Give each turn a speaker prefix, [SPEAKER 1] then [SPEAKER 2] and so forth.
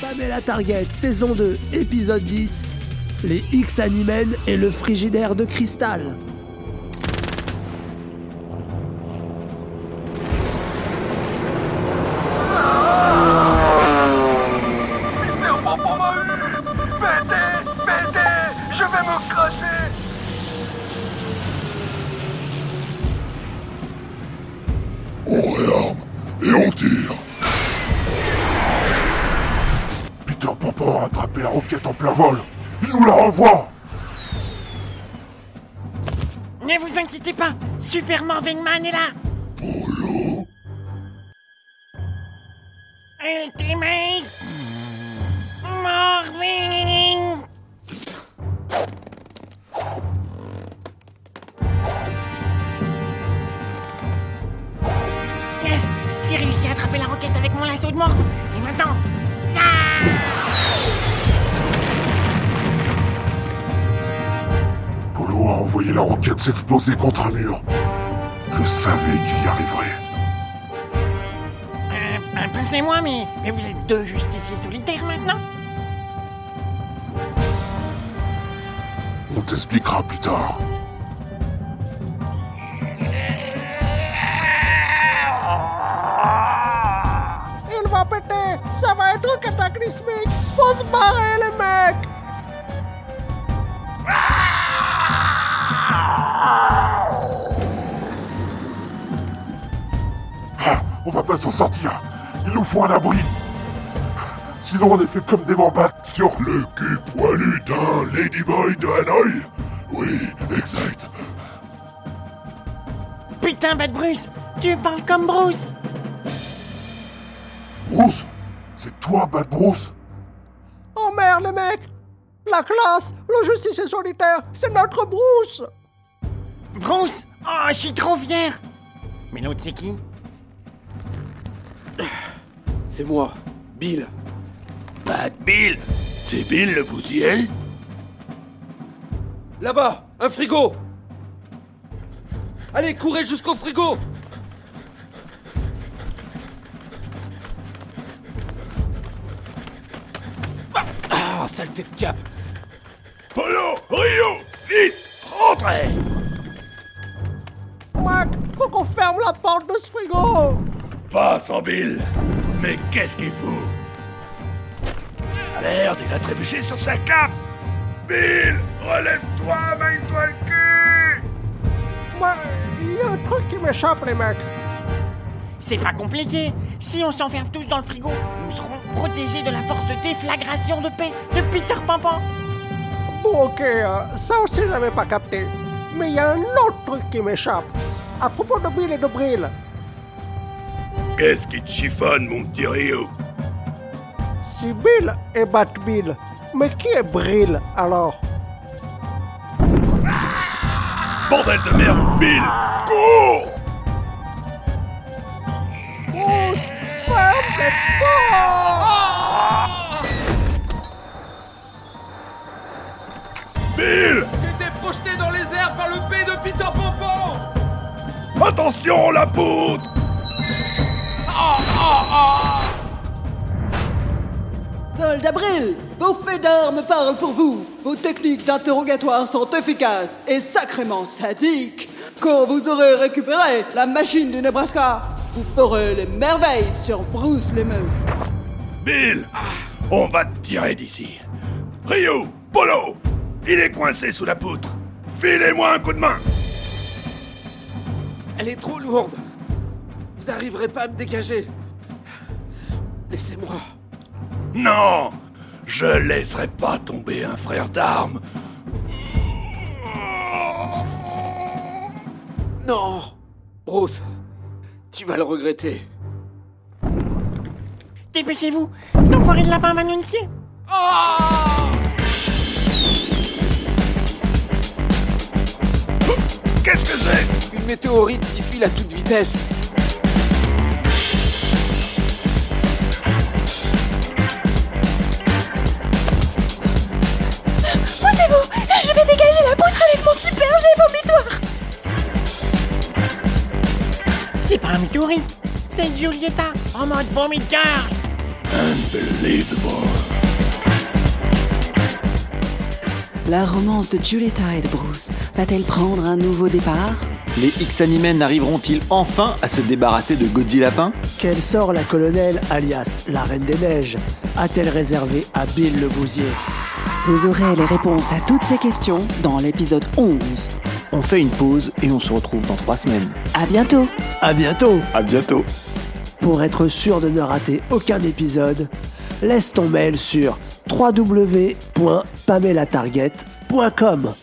[SPEAKER 1] Pamela Target, saison 2, épisode 10. Les X animen et le frigidaire de cristal.
[SPEAKER 2] Je vais me
[SPEAKER 3] crasser et on tire. Peter Papa a attrapé la roquette en plein vol. Il nous la renvoie.
[SPEAKER 4] Ne vous inquiétez pas, Super Marvin Man est là
[SPEAKER 3] Polo.
[SPEAKER 4] Ultimate Marvin de mort Et maintenant...
[SPEAKER 3] Polo a envoyé la roquette s'exploser contre un mur. Je savais qu'il y arriverait.
[SPEAKER 4] Euh, euh, Passez-moi, mais, mais vous êtes deux justiciers solitaires maintenant
[SPEAKER 3] On t'expliquera plus tard.
[SPEAKER 1] Cataclysmique Faut se barrer les mecs
[SPEAKER 3] Ah, on va pas s'en sortir. Il nous faut un abri. Sinon on est fait comme des membats sur le cul poilu d'un ladyboy de Hanoï. Oui, exact.
[SPEAKER 4] Putain, Bad Bruce Tu parles comme Bruce
[SPEAKER 3] C'est toi, Bad Bruce?
[SPEAKER 1] Oh merde les mecs! La classe Le justicier solitaire C'est notre Bruce!
[SPEAKER 4] Bruce? Oh, je suis trop fier! Mais l'autre, c'est qui?
[SPEAKER 5] C'est moi, Bill.
[SPEAKER 6] Bad Bill! C'est Bill le bousier
[SPEAKER 5] Là-bas, un frigo! Allez, courez jusqu'au frigo Ah, saleté de cap.
[SPEAKER 6] Polo Rio Vite Rentrez.
[SPEAKER 1] Mac, faut qu'on ferme la porte de ce frigo.
[SPEAKER 6] Pas sans Bill Mais qu'est-ce qu'il fout Merde, il a trébuché sur sa cape. Bill Relève-toi, mène-toi le cul.
[SPEAKER 1] Moi, il y a un truc qui m'échappe les mecs
[SPEAKER 4] C'est pas compliqué. Si on s'enferme tous dans le frigo, nous serons protégés de la force de déflagration de paix de Peter Pampan
[SPEAKER 1] Bon ok, euh, ça aussi je l'avais pas capté. Mais il y a un autre truc qui m'échappe. À propos de Bill et de Brill.
[SPEAKER 6] Qu'est-ce qui te chiffonne, mon petit Rio
[SPEAKER 1] Si Bill est Bat Bill, mais qui est Brill alors?
[SPEAKER 6] Bordel de merde, Bill! Cours Bill
[SPEAKER 5] J'étais projeté dans les airs par le P de Peter Pompon
[SPEAKER 6] Attention, la poutre
[SPEAKER 7] Soldat Brill, vos faits d'armes parlent pour vous. Vos techniques d'interrogatoire sont efficaces et sacrément sadiques. Quand vous aurez récupéré la machine du Nebraska, vous ferez les merveilles sur Bruce Lemeux.
[SPEAKER 6] Bill On va te tirer d'ici. Rio Polo Il est coincé sous la poutre. Filez-moi un coup de main.
[SPEAKER 5] Elle est trop lourde. Vous arriverez pas à me dégager. Laissez-moi.
[SPEAKER 6] Non Je laisserai pas tomber un frère d'armes.
[SPEAKER 5] Non Bruce, tu vas le regretter.
[SPEAKER 4] Dépêchez-vous L'enfoiré de lapin m'a nous niquer
[SPEAKER 6] Qu'est-ce que c'est?
[SPEAKER 5] Une météorite qui file à toute vitesse.
[SPEAKER 4] C'est pas un mythorique, c'est Giulietta en mode vomi de.
[SPEAKER 6] Unbelievable.
[SPEAKER 8] La romance de Giulietta et de Bruce va-t-elle prendre un nouveau départ?
[SPEAKER 9] Les X-Animen arriveront-ils enfin à se débarrasser de Goddy Lapin
[SPEAKER 10] Quel sort la colonelle, alias la Reine des Neiges, a-t-elle réservé à Bill le Bousier
[SPEAKER 8] Vous aurez les réponses à toutes ces questions dans l'épisode 11
[SPEAKER 9] on fait une pause et on se retrouve dans trois semaines.
[SPEAKER 8] À bientôt
[SPEAKER 10] À bientôt
[SPEAKER 9] À bientôt
[SPEAKER 10] Pour être sûr de ne rater aucun épisode, laisse ton mail sur www.pamelatarget.com.